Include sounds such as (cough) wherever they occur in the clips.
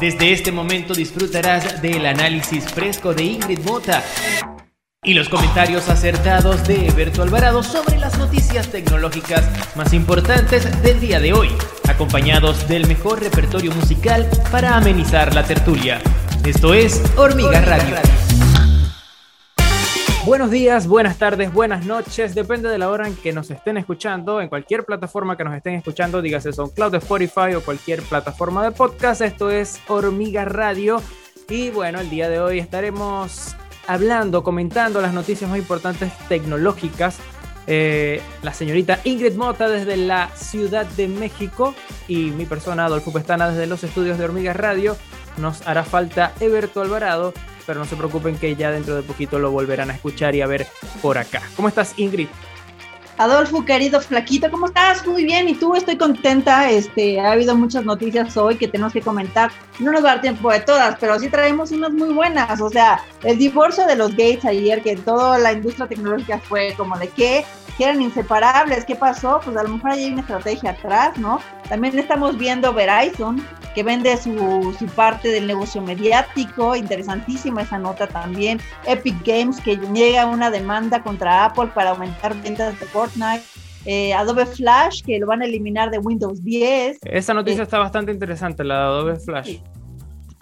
Desde este momento disfrutarás del análisis fresco de Ingrid Mota y los comentarios acertados de Eberto Alvarado sobre las noticias tecnológicas más importantes del día de hoy, acompañados del mejor repertorio musical para amenizar la tertulia. Esto es Hormiga Radio. Buenos días, buenas tardes, buenas noches, depende de la hora en que nos estén escuchando, en cualquier plataforma que nos estén escuchando, dígase SoundCloud, Spotify o cualquier plataforma de podcast, esto es Hormiga Radio y bueno, el día de hoy estaremos hablando, comentando las noticias más importantes tecnológicas. Eh, la señorita Ingrid Mota desde la Ciudad de México y mi persona Adolfo Pestana desde los estudios de Hormiga Radio. Nos hará falta Eberto Alvarado pero no se preocupen que ya dentro de poquito lo volverán a escuchar y a ver por acá. ¿Cómo estás, Ingrid? Adolfo, querido flaquito, ¿cómo estás? Muy bien, y tú, estoy contenta. Este, ha habido muchas noticias hoy que tenemos que comentar. No nos va a dar tiempo de todas, pero sí traemos unas muy buenas. O sea, el divorcio de los Gates ayer, que toda la industria tecnológica fue como de qué, que eran inseparables. ¿Qué pasó? Pues a lo mejor hay una estrategia atrás, ¿no? También estamos viendo Verizon, que vende su, su, parte del negocio mediático, interesantísima esa nota también. Epic Games, que llega una demanda contra Apple para aumentar ventas de Fortnite. Eh, Adobe Flash, que lo van a eliminar de Windows 10. Esa noticia eh, está bastante interesante, la de Adobe Flash.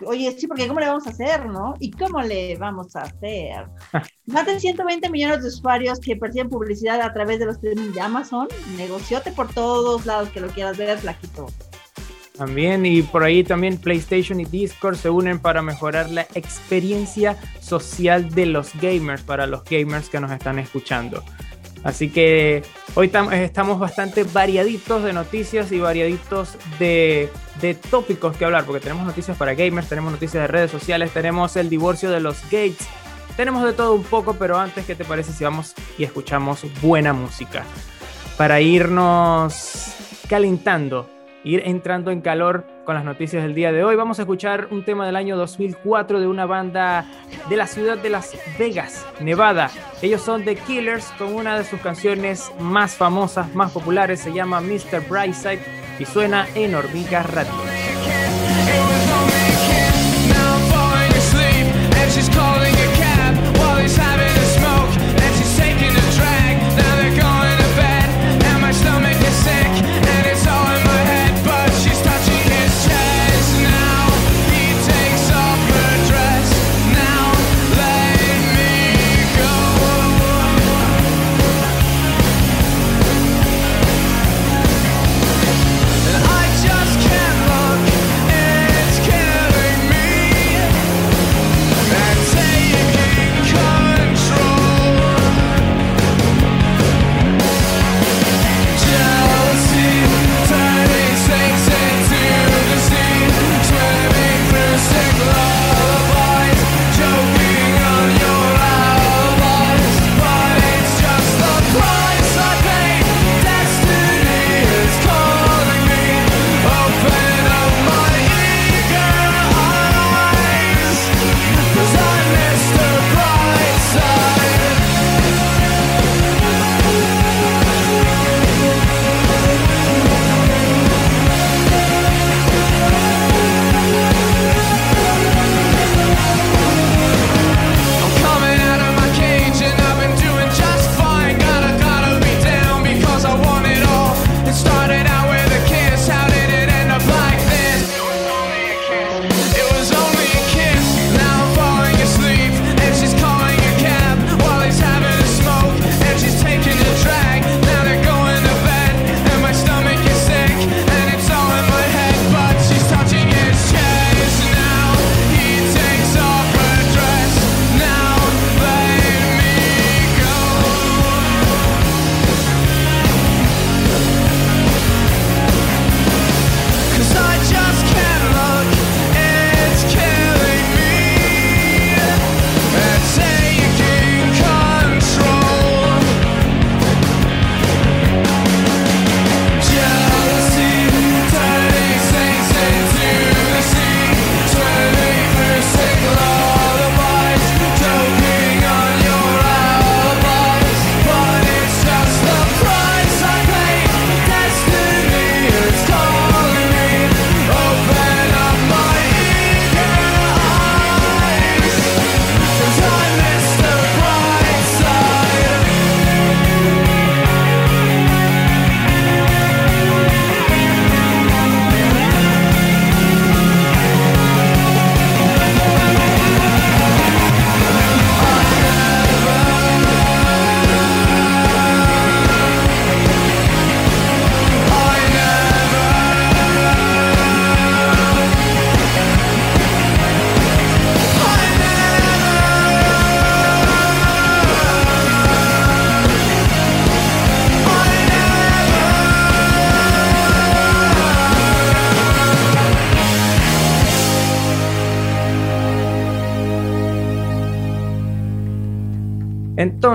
Oye, sí, porque ¿cómo le vamos a hacer, no? ¿Y cómo le vamos a hacer? (laughs) Más de 120 millones de usuarios que perciben publicidad a través de los streaming de Amazon. Negociote por todos lados que lo quieras ver, flaquito. También, y por ahí también PlayStation y Discord se unen para mejorar la experiencia social de los gamers, para los gamers que nos están escuchando. Así que hoy estamos bastante variaditos de noticias y variaditos de, de, tópicos que hablar, porque tenemos noticias para gamers, tenemos noticias de redes sociales, tenemos el divorcio de los Gates, tenemos de todo un poco, pero antes, ¿qué te parece si vamos y escuchamos buena música? Para irnos calentando ir entrando en calor con las noticias del día de hoy. Vamos a escuchar un tema del año 2004 de una banda de la ciudad de Las Vegas, Nevada. Ellos son The Killers con una de sus canciones más famosas, más populares, se llama Mr. Brightside y suena en Hormiga Radio.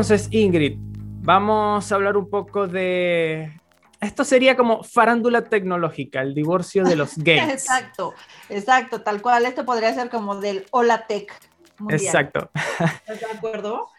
Entonces, Ingrid, vamos a hablar un poco de... Esto sería como farándula tecnológica, el divorcio de los (laughs) gays. exacto, exacto, tal cual. Esto podría ser como del Hola Tech. Exacto. ¿Estás de acuerdo?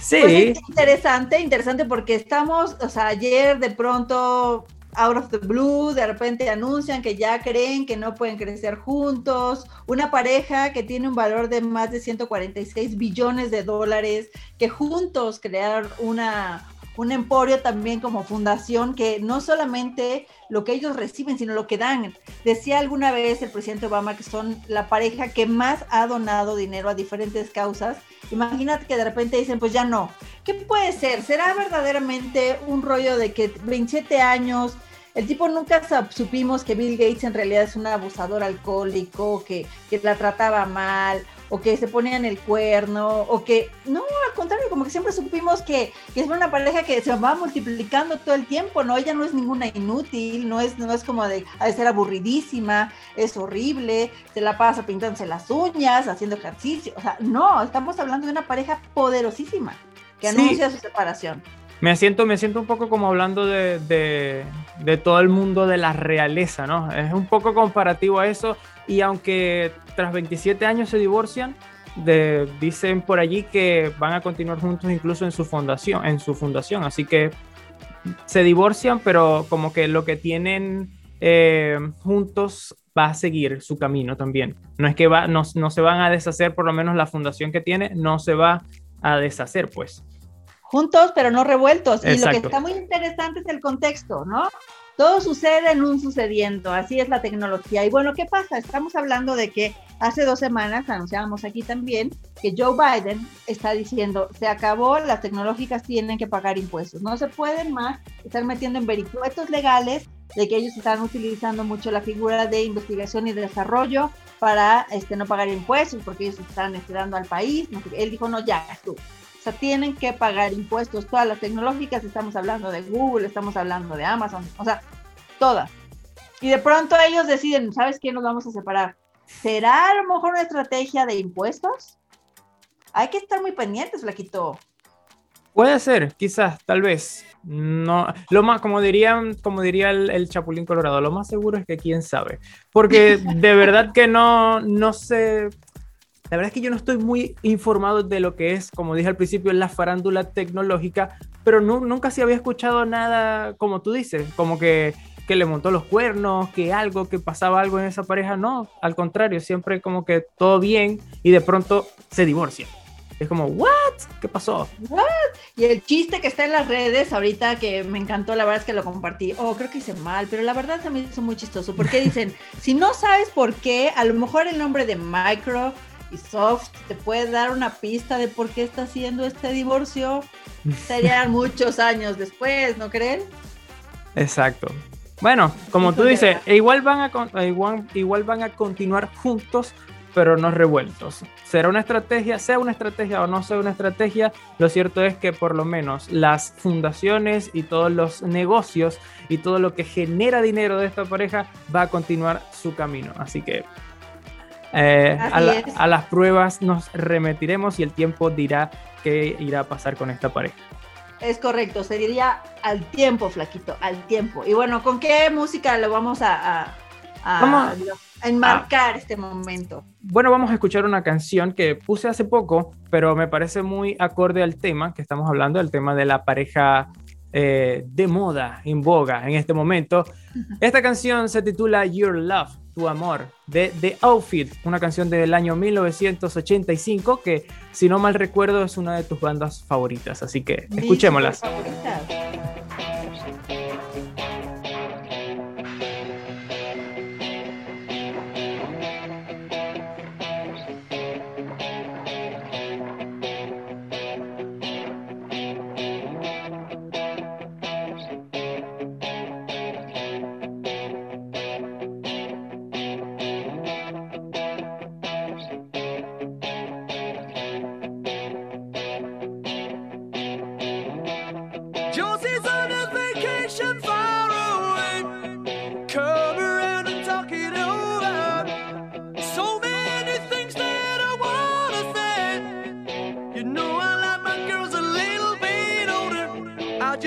Sí. Pues interesante, interesante porque estamos, o sea, ayer de pronto out of the blue, de repente anuncian que ya creen que no pueden crecer juntos, una pareja que tiene un valor de más de 146 billones de dólares, que juntos crearon una, un emporio también como fundación que no solamente lo que ellos reciben, sino lo que dan. Decía alguna vez el presidente Obama que son la pareja que más ha donado dinero a diferentes causas. Imagínate que de repente dicen, pues ya no. ¿Qué puede ser? ¿Será verdaderamente un rollo de que 27 años el tipo nunca supimos que Bill Gates en realidad es un abusador alcohólico, que, que la trataba mal, o que se ponían el cuerno, o que, no, al contrario, como que siempre supimos que, que es una pareja que se va multiplicando todo el tiempo, ¿no? Ella no es ninguna inútil, no es, no es como de, de ser aburridísima, es horrible, se la pasa pintándose las uñas, haciendo ejercicio, o sea, no, estamos hablando de una pareja poderosísima que anuncia su separación. Me siento, me siento un poco como hablando de, de, todo el mundo de la realeza, ¿no? Es un poco comparativo a eso y aunque tras 27 años se divorcian, dicen por allí que van a continuar juntos incluso en su fundación, en su fundación, así que se divorcian, pero como que lo que tienen eh, juntos va a seguir su camino también. No es que va, no, no se van a deshacer, por lo menos la fundación que tiene no se va a deshacer, pues juntos pero no revueltos. Y lo que está muy interesante es el contexto, ¿no? Todo sucede en un sucediendo, así es la tecnología. Y bueno, ¿qué pasa? Estamos hablando de que hace dos semanas anunciábamos aquí también que Joe Biden está diciendo, se acabó, las tecnológicas tienen que pagar impuestos. No se pueden más estar metiendo en vericuetos legales de que ellos están utilizando mucho la figura de investigación y desarrollo para este, no pagar impuestos porque ellos están esperando al país. Él dijo, no, ya, tú o sea, tienen que pagar impuestos, todas las tecnológicas, estamos hablando de Google, estamos hablando de Amazon, o sea, todas. Y de pronto ellos deciden, ¿sabes qué? Nos vamos a separar. ¿Será a lo mejor una estrategia de impuestos? Hay que estar muy pendientes, Flaquito. Puede ser, quizás, tal vez. No, lo más, como dirían, como diría el, el, Chapulín Colorado, lo más seguro es que quién sabe. Porque (laughs) de verdad que no, no sé, la verdad es que yo no estoy muy informado de lo que es, como dije al principio, la farándula tecnológica, pero nunca se había escuchado nada como tú dices, como que, que le montó los cuernos, que algo, que pasaba algo en esa pareja. No, al contrario, siempre como que todo bien y de pronto se divorcia. Es como, ¿what? ¿Qué pasó? ¿What? Y el chiste que está en las redes ahorita que me encantó, la verdad es que lo compartí. Oh, creo que hice mal, pero la verdad también es muy chistoso. Porque (laughs) dicen, si no sabes por qué, a lo mejor el nombre de Micro y Soft te puede dar una pista de por qué está haciendo este divorcio, serían (laughs) muchos años después, ¿no creen? Exacto. Bueno, como tú dices, igual van, a, igual, igual van a continuar juntos, pero no revueltos. Será una estrategia, sea una estrategia o no sea una estrategia, lo cierto es que por lo menos las fundaciones y todos los negocios y todo lo que genera dinero de esta pareja va a continuar su camino. Así que eh, a, las pruebas nos remitiremos y el tiempo dirá qué irá a pasar con esta pareja. Es correcto, se diría al tiempo, flaquito, al tiempo. Y bueno, ¿con qué música lo vamos a, a, enmarcar este momento? Bueno, vamos a escuchar una canción que puse hace poco, pero me parece muy acorde al tema que estamos hablando, el tema de la pareja eh, de moda, en boga en este momento. Esta canción se titula Your Love tu amor de The Outfit, una canción del año 1985 que si no mal recuerdo es una de tus bandas favoritas, así que escuchémoslas.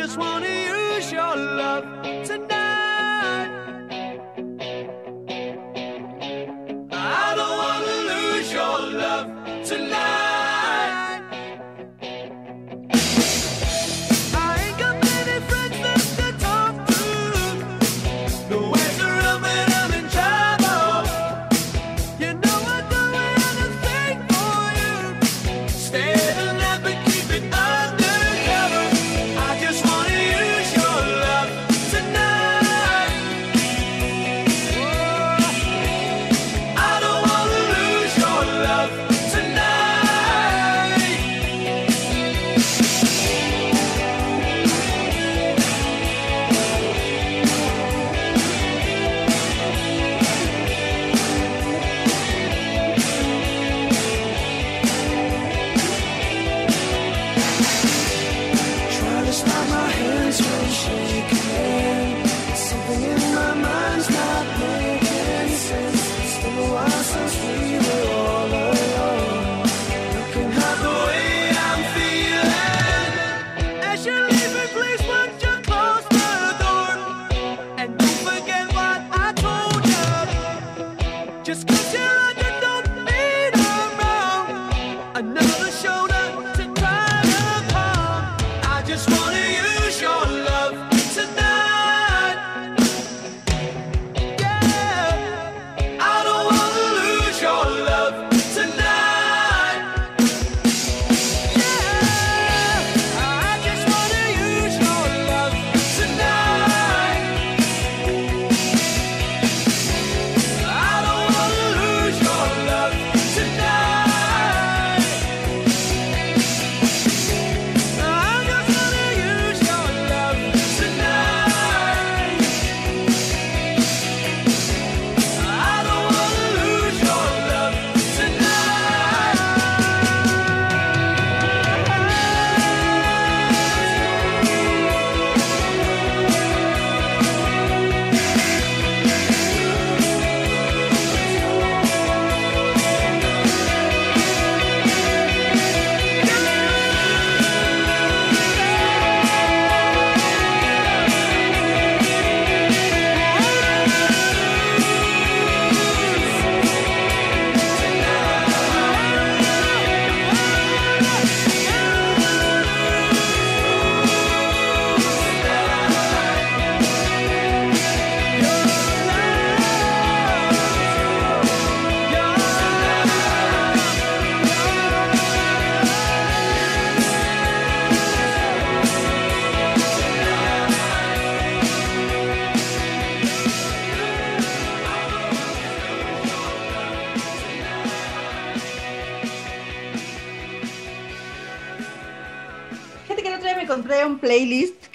just wanted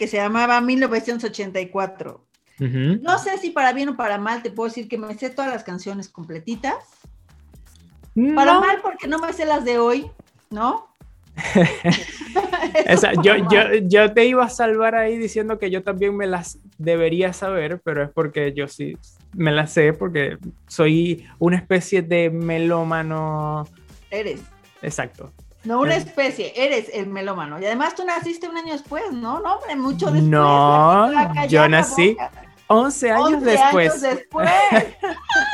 que se llamaba 1984. Ujú. No sé si para bien o para mal te puedo decir que me sé todas las canciones completitas. Para No. mal porque no me sé las de hoy, ¿no? (laughs) (laughs) Esa- yo, yo, yo te iba a salvar ahí diciendo que yo también me las debería saber, pero es porque yo sí me las sé, porque soy una especie de melómano. Eres. Exacto. No una especie, eres el melómano. Y además tú naciste un año después, ¿no? No, hombre, mucho después. No, yo nací boca. 11 años 11 después. años después.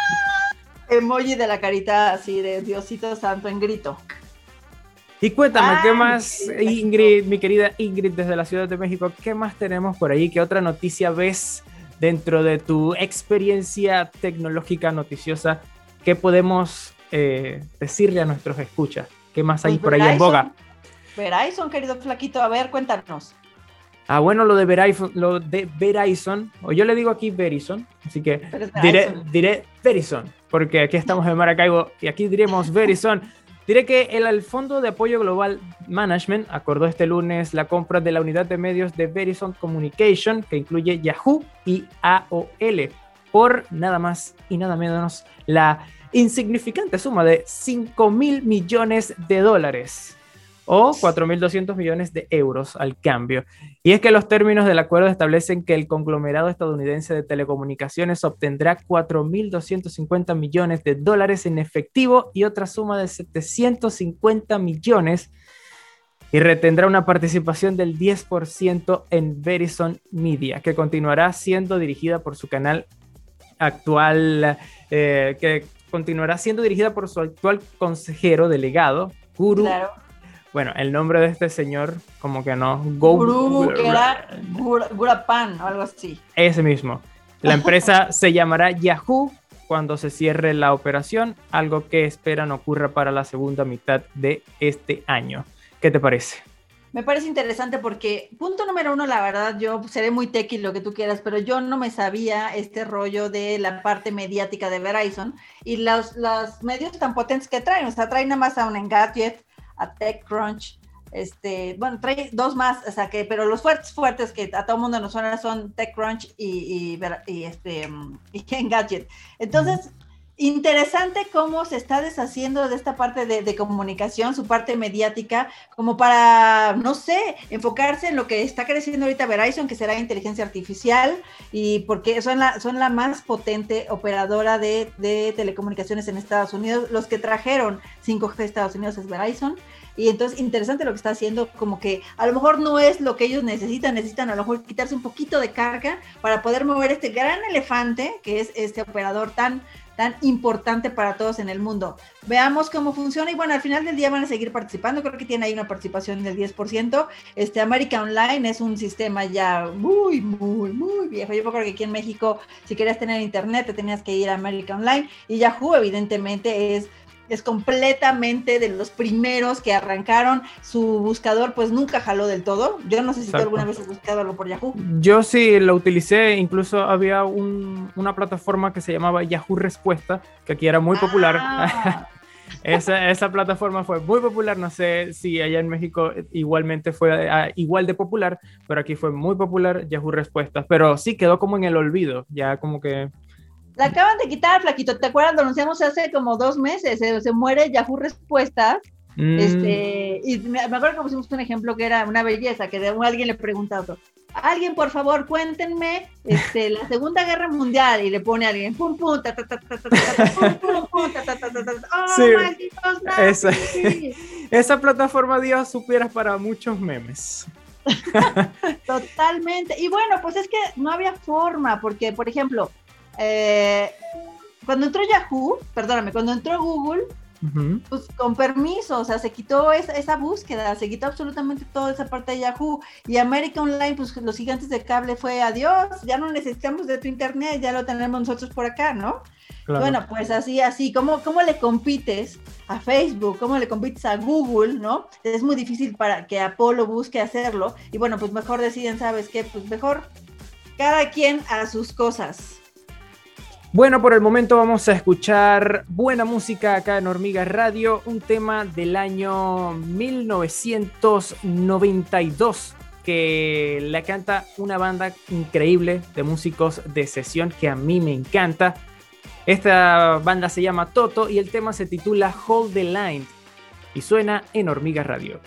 (laughs) Emoji de la carita así de Diosito Santo en grito. Y cuéntame, ¿qué Ay, más, qué. Ingrid, mi querida Ingrid, desde la Ciudad de México, qué más tenemos por ahí? ¿Qué otra noticia ves dentro de tu experiencia tecnológica noticiosa? ¿Qué podemos eh, decirle a nuestros escuchas? ¿Qué más hay Pues por ahí en boga? Verizon, querido flaquito, a ver, cuéntanos. Ah, bueno, lo de Verizon, lo de Verizon, o yo le digo aquí Verizon, así que diré, Verizon. diré Verizon, porque aquí estamos en Maracaibo y aquí diremos (laughs) Verizon. Diré que el, el Fondo de Apoyo Global Management acordó este lunes la compra de la unidad de medios de Verizon Communication, que incluye Yahoo y AOL, por nada más y nada menos la insignificante suma de 5 mil millones de dólares o 4.200 millones de euros al cambio. Y es que los términos del acuerdo establecen que el conglomerado estadounidense de telecomunicaciones obtendrá 4.250 millones de dólares en efectivo y otra suma de 750 millones y retendrá una participación del 10% en Verizon Media, que continuará siendo dirigida por su canal actual, eh, que continuará siendo dirigida por su actual consejero delegado, Guru. Claro. Bueno, el nombre de este señor, como que no, Go- Guru, que era Gur- Gurapan o algo así. ese mismo. La (laughs) empresa se llamará Yahoo cuando se cierre la operación, algo que esperan ocurra para la segunda mitad de este año. ¿Qué te parece? Me parece interesante porque, punto número uno, la verdad, yo seré muy tequi lo que tú quieras, pero yo no me sabía este rollo de la parte mediática de Verizon y los, los medios tan potentes que traen. O sea, traen nada más a un Engadget, a TechCrunch, este, bueno, trae dos más, o sea, que, pero los fuertes, fuertes que a todo mundo nos suena son TechCrunch y, y, y este, mm, (laughs) y Engadget. Entonces, interesante cómo se está deshaciendo de esta parte de, de comunicación, su parte mediática, como para, no sé, enfocarse en lo que está creciendo ahorita Verizon, que será inteligencia artificial, y porque son la, son la más potente operadora de, de telecomunicaciones en Estados Unidos. Los que trajeron 5G a Estados Unidos es Verizon. Y entonces, interesante lo que está haciendo, como que a lo mejor no es lo que ellos necesitan, necesitan a lo mejor quitarse un poquito de carga para poder mover este gran elefante, que es este operador tan tan importante para todos en el mundo. Veamos cómo funciona y bueno, al final del día van a seguir participando, creo que tiene ahí una participación del 10%. Este América Online es un sistema ya muy, muy, muy viejo. Yo acuerdo que aquí en México, si querías tener internet, te tenías que ir a América Online y Yahoo evidentemente es es completamente de los primeros que arrancaron su buscador, pues nunca jaló del todo. Yo no sé si tú alguna vez has buscado algo por Yahoo. Yo sí lo utilicé, incluso había un- una plataforma que se llamaba Yahoo Respuesta, que aquí era muy popular. Ah, (laughs) Esa, esa plataforma fue muy popular, no sé si allá en México igualmente fue ah, igual de popular, pero aquí fue muy popular Yahoo Respuestas, pero sí quedó como en el olvido, ya como que... La acaban de quitar, Flaquito. ¿Te acuerdas? Lo anunciamos hace como dos meses. Se, se muere Yahoo Respuestas. mm, Este, y me, acuerdo que pusimos un ejemplo que era una belleza, que de, alguien le pregunta a otro. Alguien, por favor, cuéntenme este, la Segunda Guerra Mundial. Y le pone a alguien, pum, pum, ta, ta, ta, ta, ta, ta, ta, pum, pum, pum, ta, ta, ta, ta, ta, ¡Oh, Sí, malditos esa- nazis! Esa plataforma dio supieras para muchos memes. Totalmente. Y bueno, pues es que no había forma, porque, por ejemplo, eh, cuando entró Yahoo, perdóname, cuando entró Google, pues con permiso, o sea, se quitó esa, esa búsqueda, se quitó absolutamente toda esa parte de Yahoo. Y América Online, pues los gigantes de cable fue adiós, ya no necesitamos de tu internet, ya lo tenemos nosotros por acá, ¿no? Claro. Bueno, pues así, así, ¿cómo, ¿cómo le compites a Facebook? ¿Cómo le compites a Google? ¿No? Es muy difícil para que Apolo busque hacerlo. Y bueno, pues mejor deciden, ¿sabes qué? Pues mejor cada quien a sus cosas. Bueno, por el momento vamos a escuchar buena música acá en Hormiga Radio, un tema del año 1992 que la canta una banda increíble de músicos de sesión que a mí me encanta. Esta banda se llama Toto y el tema se titula Hold the Line y suena en Hormiga Radio.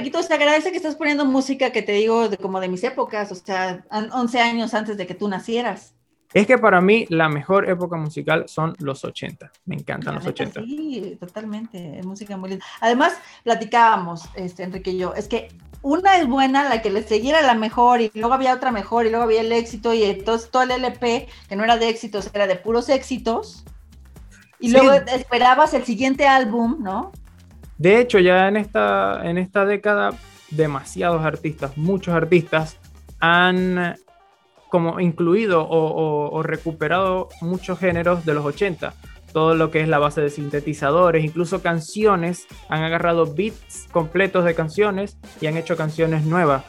Flaquito, se agradece que estás poniendo música que te digo de, como de mis épocas, o sea, an- 11 años antes de que tú nacieras. Es que para mí la mejor época musical son los 80. Me encantan La los neta, 80. Sí, totalmente, es música muy linda. Además, platicábamos, este, Enrique y yo, es que una es buena, la que le siguiera la mejor, y luego había otra mejor, y luego había el éxito, y entonces todo el LP, que no era de éxitos, era de puros éxitos, y Sí. luego esperabas el siguiente álbum, ¿no? De hecho, ya en esta, en esta década, demasiados artistas, muchos artistas han como incluido o, recuperado muchos géneros de los 80. Todo lo que es la base de sintetizadores, incluso canciones, han agarrado beats completos de canciones y han hecho canciones nuevas.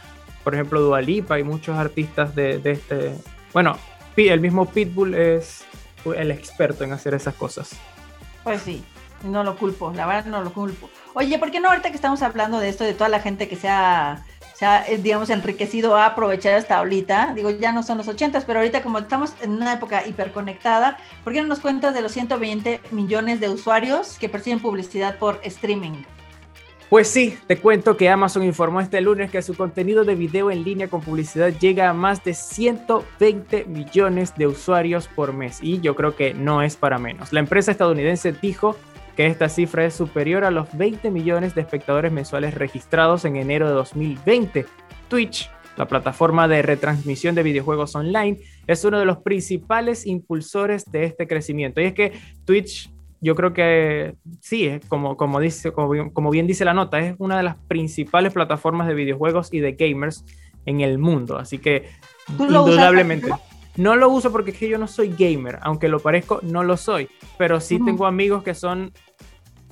Por ejemplo, Dua Lipa y muchos artistas de, de este... Bueno, el mismo Pitbull es el experto en hacer esas cosas. Pues sí, no lo culpo, la verdad no lo culpo. Oye, ¿por qué no ahorita que estamos hablando de esto, de toda la gente que se ha, eh, digamos, enriquecido a aprovechar esta ahorita? Digo, ya no son los ochentas, pero ahorita como estamos en una época hiperconectada, ¿por qué no nos cuentas de los 120 millones de usuarios que perciben publicidad por streaming? Pues sí, te cuento que Amazon informó este lunes que su contenido de video en línea con publicidad llega a más de 120 millones de usuarios por mes y yo creo que no es para menos. La empresa estadounidense dijo que esta cifra es superior a los 20 millones de espectadores mensuales registrados en enero de 2020. Twitch, la plataforma de retransmisión de videojuegos online, es uno de los principales impulsores de este crecimiento. Y es que Twitch yo creo que sí, es como, como, dice, como, bien- como bien dice la nota, es una de las principales plataformas de videojuegos y de gamers en el mundo. Así que, ¿Tú lo usas, indudablemente. No lo uso porque es que yo no soy gamer, aunque lo parezco, no lo soy. Pero sí tengo amigos que son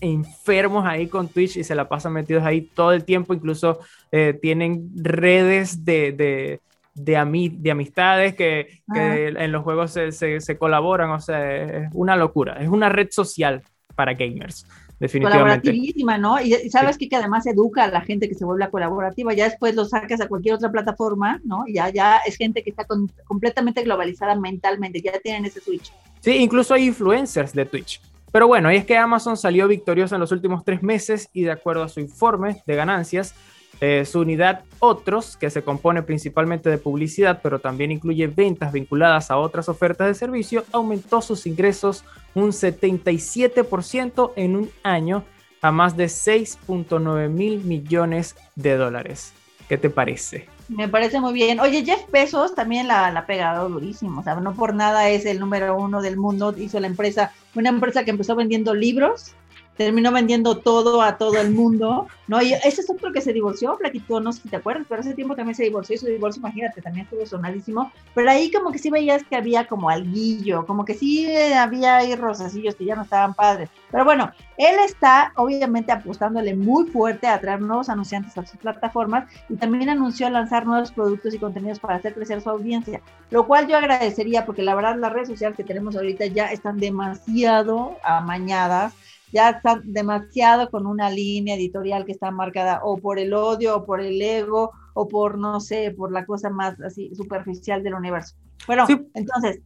enfermos ahí con Twitch y se la pasan metidos ahí todo el tiempo. Incluso eh, tienen redes de, de, de, ami- de amistades que, que en los juegos se, se- se colaboran. O sea, es una locura. Es una red social para gamers, definitivamente. Colaborativísima, ¿no? Y, y sabes que, que además educa a la gente que se vuelve colaborativa, ya después lo sacas a cualquier otra plataforma, ¿no? Ya, ya es gente que está con- completamente globalizada mentalmente, ya tienen ese switch. Sí, incluso hay influencers de Twitch. Pero bueno, y es que Amazon salió victoriosa en los últimos tres meses y de acuerdo a su informe de ganancias, eh, su unidad Otros, que se compone principalmente de publicidad, pero también incluye ventas vinculadas a otras ofertas de servicio, aumentó sus ingresos un 77% en un año a más de 6.9 mil millones de dólares. ¿Qué te parece? Me parece muy bien. Oye, Jeff Bezos también la, la ha pegado durísimo, o sea, no por nada es el número uno del mundo, hizo la empresa, una empresa que empezó vendiendo libros, terminó vendiendo todo a todo el mundo, ¿no? Y ese es otro que se divorció, Flaquito, no sé si te acuerdas, pero hace tiempo también se divorció, y su divorcio, imagínate, también estuvo sonadísimo, pero ahí como que sí veías que había como alguillo, como que sí eh, había ahí rosacillos que ya no estaban padres, pero bueno, él está obviamente apostándole muy fuerte a traer nuevos anunciantes a sus plataformas y también anunció lanzar nuevos productos y contenidos para hacer crecer su audiencia, lo cual yo agradecería porque la verdad las redes sociales que tenemos ahorita ya están demasiado amañadas, ya están demasiado con una línea editorial que está marcada o por el odio o por el ego o por, no sé, por la cosa más así superficial del universo. Bueno, Sí. entonces,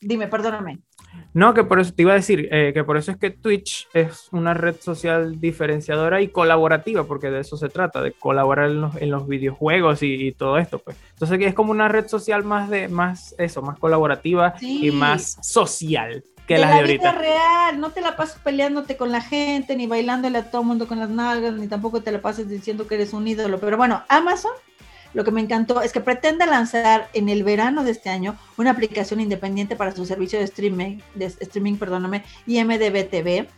dime, perdóname. No, que por eso te iba a decir, eh, que por eso es que Twitch es una red social diferenciadora y colaborativa, porque de eso se trata, de colaborar en los, en los videojuegos y, y todo esto, pues. Entonces es como una red social más de, más eso, más colaborativa Sí. y más social que de las la de vida ahorita. real, no te la pases peleándote con la gente, ni bailándole a todo mundo con las nalgas, ni tampoco te la pases diciendo que eres un ídolo. Pero bueno, Amazon, lo que me encantó es que pretende lanzar en el verano de este año una aplicación independiente para su servicio de streaming, de streaming, perdóname, IMDB TV,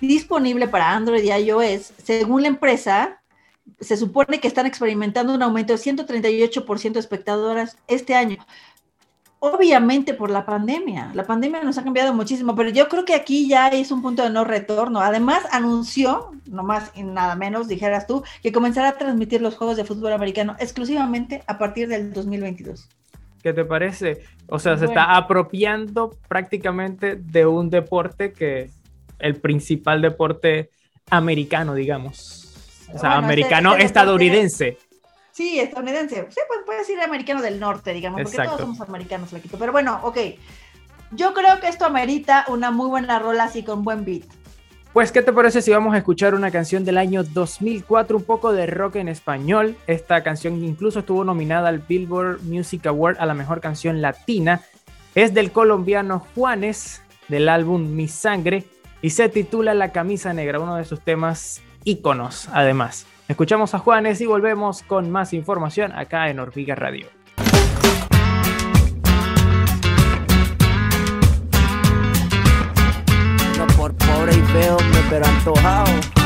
disponible para Android y iOS. Según la empresa, se supone que están experimentando un aumento de 138% de espectadoras este año obviamente por la pandemia. La pandemia nos ha cambiado muchísimo, pero yo creo que aquí ya es un punto de no retorno. Además, anunció, no más y nada menos, dijeras tú, que comenzará a transmitir los juegos de fútbol americano exclusivamente a partir del 2022. ¿Qué te parece? O sea, se Bueno. está apropiando prácticamente de un deporte que el principal deporte americano, digamos. O sea, Bueno, este- americano este estadounidense. Sí, estadounidense. Sí, pues puedes ir americano del norte, digamos, porque Exacto. todos somos americanos, flaquito. Pero bueno, ok. Yo creo que esto amerita una muy buena rola así con buen beat. Pues, ¿qué te parece si vamos a escuchar una canción del año 2004, un poco de rock en español? Esta canción incluso estuvo nominada al Billboard Music Award a la mejor canción latina. Es del colombiano Juanes, del álbum Mi Sangre, y se titula La camisa negra, uno de sus temas íconos, además. Escuchamos a Juanes y volvemos con más información acá en Orviga Radio. Por pobre y feo, antojado.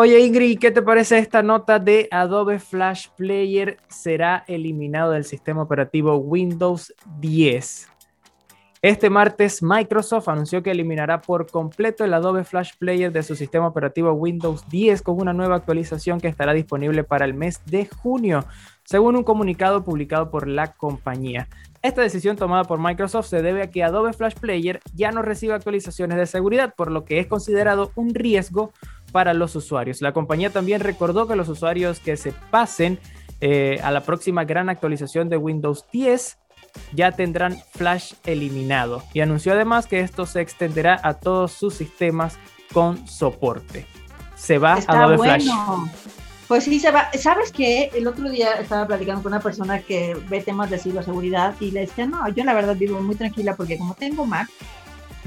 Oye Ingrid, ¿qué te parece esta nota de Adobe Flash Player será eliminado del sistema operativo Windows 10? Este martes Microsoft anunció que eliminará por completo el Adobe Flash Player de su sistema operativo Windows 10 con una nueva actualización que estará disponible para el mes de junio, según un comunicado publicado por la compañía. Esta decisión tomada por Microsoft se debe a que Adobe Flash Player ya no recibe actualizaciones de seguridad, por lo que es considerado un riesgo para los usuarios. La compañía también recordó que los usuarios que se pasen eh, a la próxima gran actualización de Windows 10 ya tendrán Flash eliminado y anunció además que esto se extenderá a todos sus sistemas con soporte. Se va Está Adobe bueno. Flash. Pues sí, se va. ¿Sabes qué? El otro día estaba platicando con una persona que ve temas de ciberseguridad y le decía, no, yo la verdad vivo muy tranquila porque como tengo Mac,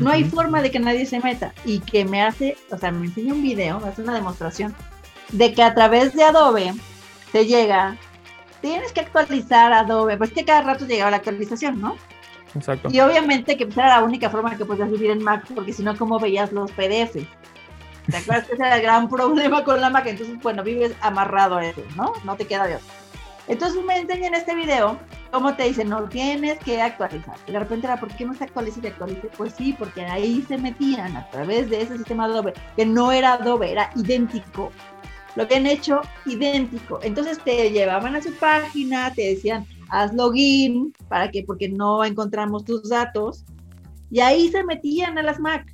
no hay forma de que nadie se meta. Y que me hace, o sea, me enseña un video, me hace una demostración de que a través de Adobe te llega tienes que actualizar Adobe, pues que cada rato llegaba la actualización, ¿no? Exacto. Y obviamente que pues, era la única forma que podías vivir en Mac, porque si no, ¿cómo veías los PDFs? ¿Te acuerdas que ese era el gran (laughs) problema con la Mac? Entonces, bueno, vives amarrado a eso, ¿no? No te queda de otro. Entonces me enseñan este video cómo te dicen, no tienes que actualizar. Y de repente era, ¿por qué no se actualiza y actualice? Pues sí, porque ahí se metían a través de ese sistema Adobe, que no era Adobe, era idéntico. Lo que han hecho idéntico. Entonces te llevaban a su página, te decían, haz login, para que, porque no encontramos tus datos. Y ahí se metían a las Mac.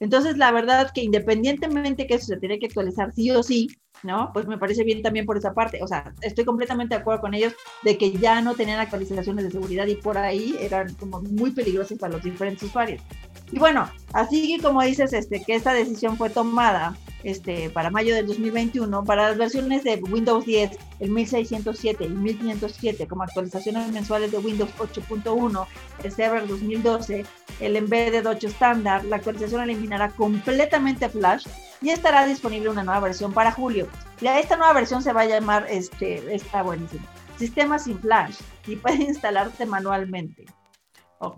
Entonces, la verdad que independientemente que eso se tiene que actualizar sí o sí, ¿no? Pues me parece bien también por esa parte. O sea, estoy completamente de acuerdo con ellos de que ya no tenían actualizaciones de seguridad y por ahí eran como muy peligrosos para los diferentes usuarios. Y bueno, así como dices, este, que esta decisión fue tomada este, para mayo del 2021 para las versiones de Windows 10, el 1607 y 1507 como actualizaciones mensuales de Windows 8.1, el Server 2012, el Embedded 8 estándar, la actualización eliminará completamente Flash y estará disponible una nueva versión para julio. Ya esta nueva versión se va a llamar, este, está buenísimo, Sistema sin Flash y puede (laughs) instalarte manualmente. O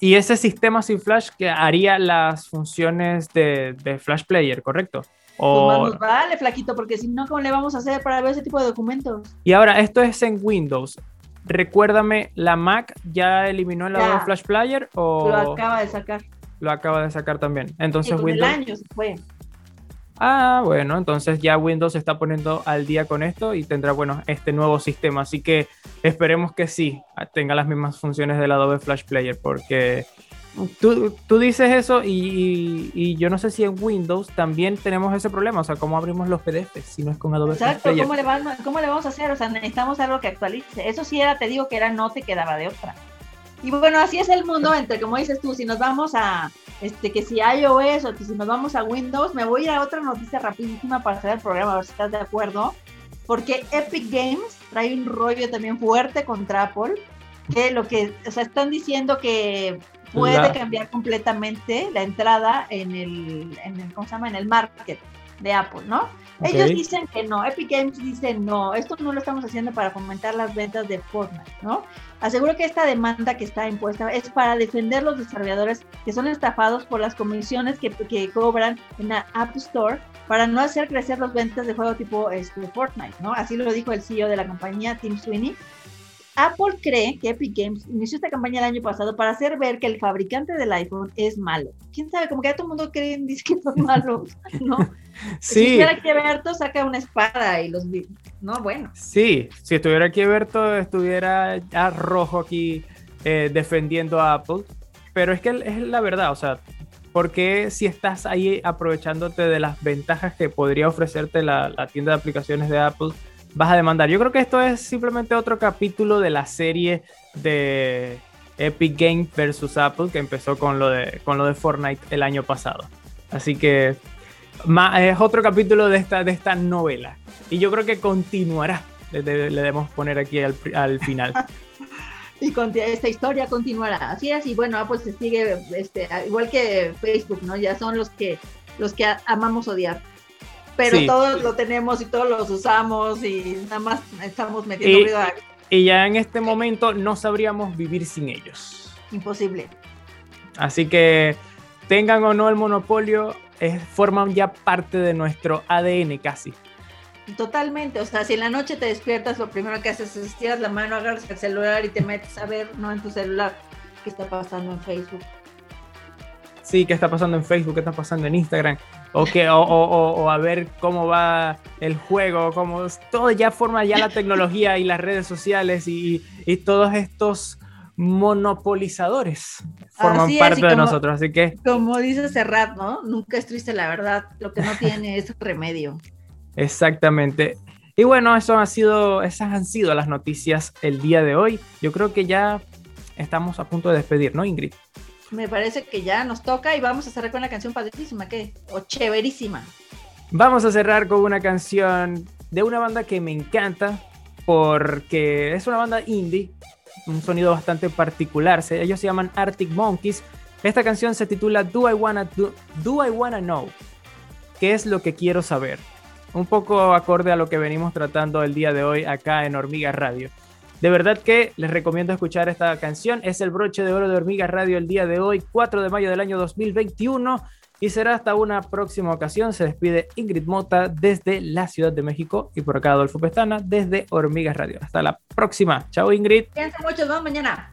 y ese sistema sin flash que haría las funciones de, de Flash Player, ¿correcto? Pues O, nos vale, flaquito, porque si no, ¿cómo le vamos a hacer para ver ese tipo de documentos? y ahora, esto es en Windows. Recuérdame, ¿la Mac ya eliminó el. Adobe Flash Player o Lo acaba de sacar. lo acaba de sacar también? Entonces con Windows. el año se fue. Ah, bueno, entonces ya Windows se está poniendo al día con esto y tendrá, bueno, este nuevo sistema. Así que esperemos que sí tenga las mismas funciones del Adobe Flash Player, porque tú, tú dices eso y, y- y yo no sé si en Windows también tenemos ese problema. O sea, ¿cómo abrimos los PDFs si no es con Adobe Flash Exacto, Player? ¿cómo le, ¿cómo le vamos a hacer? O sea, necesitamos algo que actualice. Eso sí era, te digo que era, no te quedaba de otra. Y bueno, así es el mundo entre, como dices tú, si nos vamos a, este, que si iOS o que si nos vamos a Windows, me voy a ir a otra noticia rapidísima para hacer el programa, a ver si estás de acuerdo. Porque Epic Games trae un rollo también fuerte contra Apple, que lo que, o sea, están diciendo que puede La- cambiar completamente la entrada en el, en el, ¿cómo se llama? En el market de Apple, ¿no? Ellos dicen que no, Epic Games dice no, esto no lo estamos haciendo para fomentar las ventas de Fortnite, ¿no? Aseguro que esta demanda que está impuesta es para defender los desarrolladores que son estafados por las comisiones que, que cobran en la App Store para no hacer crecer las ventas de juego tipo este, Fortnite, ¿no? Así lo dijo el CEO de la compañía, Tim Sweeney. Apple cree que Epic Games inició esta campaña el año pasado para hacer ver que el fabricante del iPhone es malo. ¿Quién sabe? Como que ya todo el mundo cree dice que son (laughs) malos, ¿no? (laughs) Si Sí, estuviera aquí Berto, saca una espada y los... No, bueno. sí. Si estuviera aquí Berto, estuviera ya rojo aquí eh, defendiendo a Apple. Pero es que es la verdad, o sea, ¿por qué si estás ahí aprovechándote de las ventajas que podría ofrecerte la, la tienda de aplicaciones de Apple, vas a demandar? Yo creo que esto es simplemente otro capítulo de la serie de Epic Games versus Apple que empezó con lo de, con lo de Fortnite el año pasado. Así que es otro capítulo de esta, de esta novela. Y yo creo que continuará. Le, le- le debemos poner aquí al, al final. (laughs) Y conti- esta historia continuará. Así es, y bueno, se sigue, este, igual que Facebook, ¿no? Ya son los que, los que amamos odiar. Pero Sí. todos lo tenemos y todos los usamos y nada más estamos metiendo Y- ruido a- Y ya en este momento no sabríamos vivir sin ellos. imposible. Así que tengan o no el monopolio, es- forman ya parte de nuestro ADN casi. Totalmente, o sea, si en la noche te despiertas, lo primero que haces es estiras la mano, agarras el celular y te metes a ver, no en tu celular, qué está pasando en Facebook. Sí, qué está pasando en Facebook, qué está pasando en Instagram, o, que, o, o- o- o a ver cómo va el juego, cómo todo ya forma ya la tecnología y las redes sociales y, y todos estos monopolizadores forman Así es, parte de como- nosotros. Así que Como dice Serrat, ¿no? Nunca es triste la verdad, lo que no tiene es remedio. Exactamente. Y bueno, eso ha sido, esas han sido las noticias el día de hoy. Yo creo que ya estamos a punto de despedir, ¿no, Ingrid? Me parece que ya nos toca y vamos a cerrar con una canción padrísima, ¿qué? O chéverísima. Vamos a cerrar con una canción de una banda que me encanta porque es una banda indie, un sonido bastante particular. Ellos se llaman Arctic Monkeys. Esta canción se titula Do I Wanna, Do, Do I Wanna Know? ¿Qué es lo que quiero saber? un poco acorde a lo que venimos tratando el día de hoy acá en Hormiga Radio. De verdad que les recomiendo escuchar esta canción. Es el broche de oro de Hormiga Radio el día de hoy, 4 de mayo del año 2021. Y será hasta una próxima ocasión. Se despide Ingrid Mota desde la Ciudad de México y por acá Adolfo Pestana desde Hormigas Radio. Hasta la próxima. Chao Ingrid. Mucho, nos vemos mañana.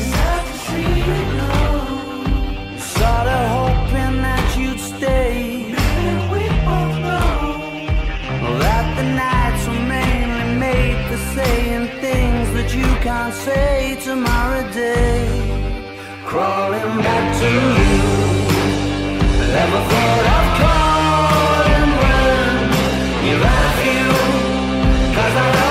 saying things that you can't say tomorrow day. Crawling back to you. Never thought of calling when you're out of you. Cause I always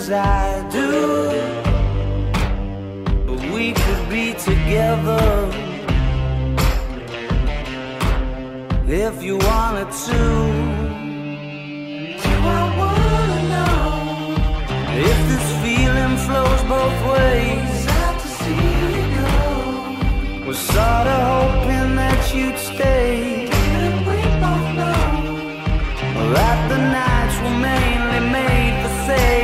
as I do. But we could be together if you wanted to. Do I wanna know if this feeling flows both ways? Sad to see you go. Was sorta hoping that you'd stay. That the nights were mainly made for saying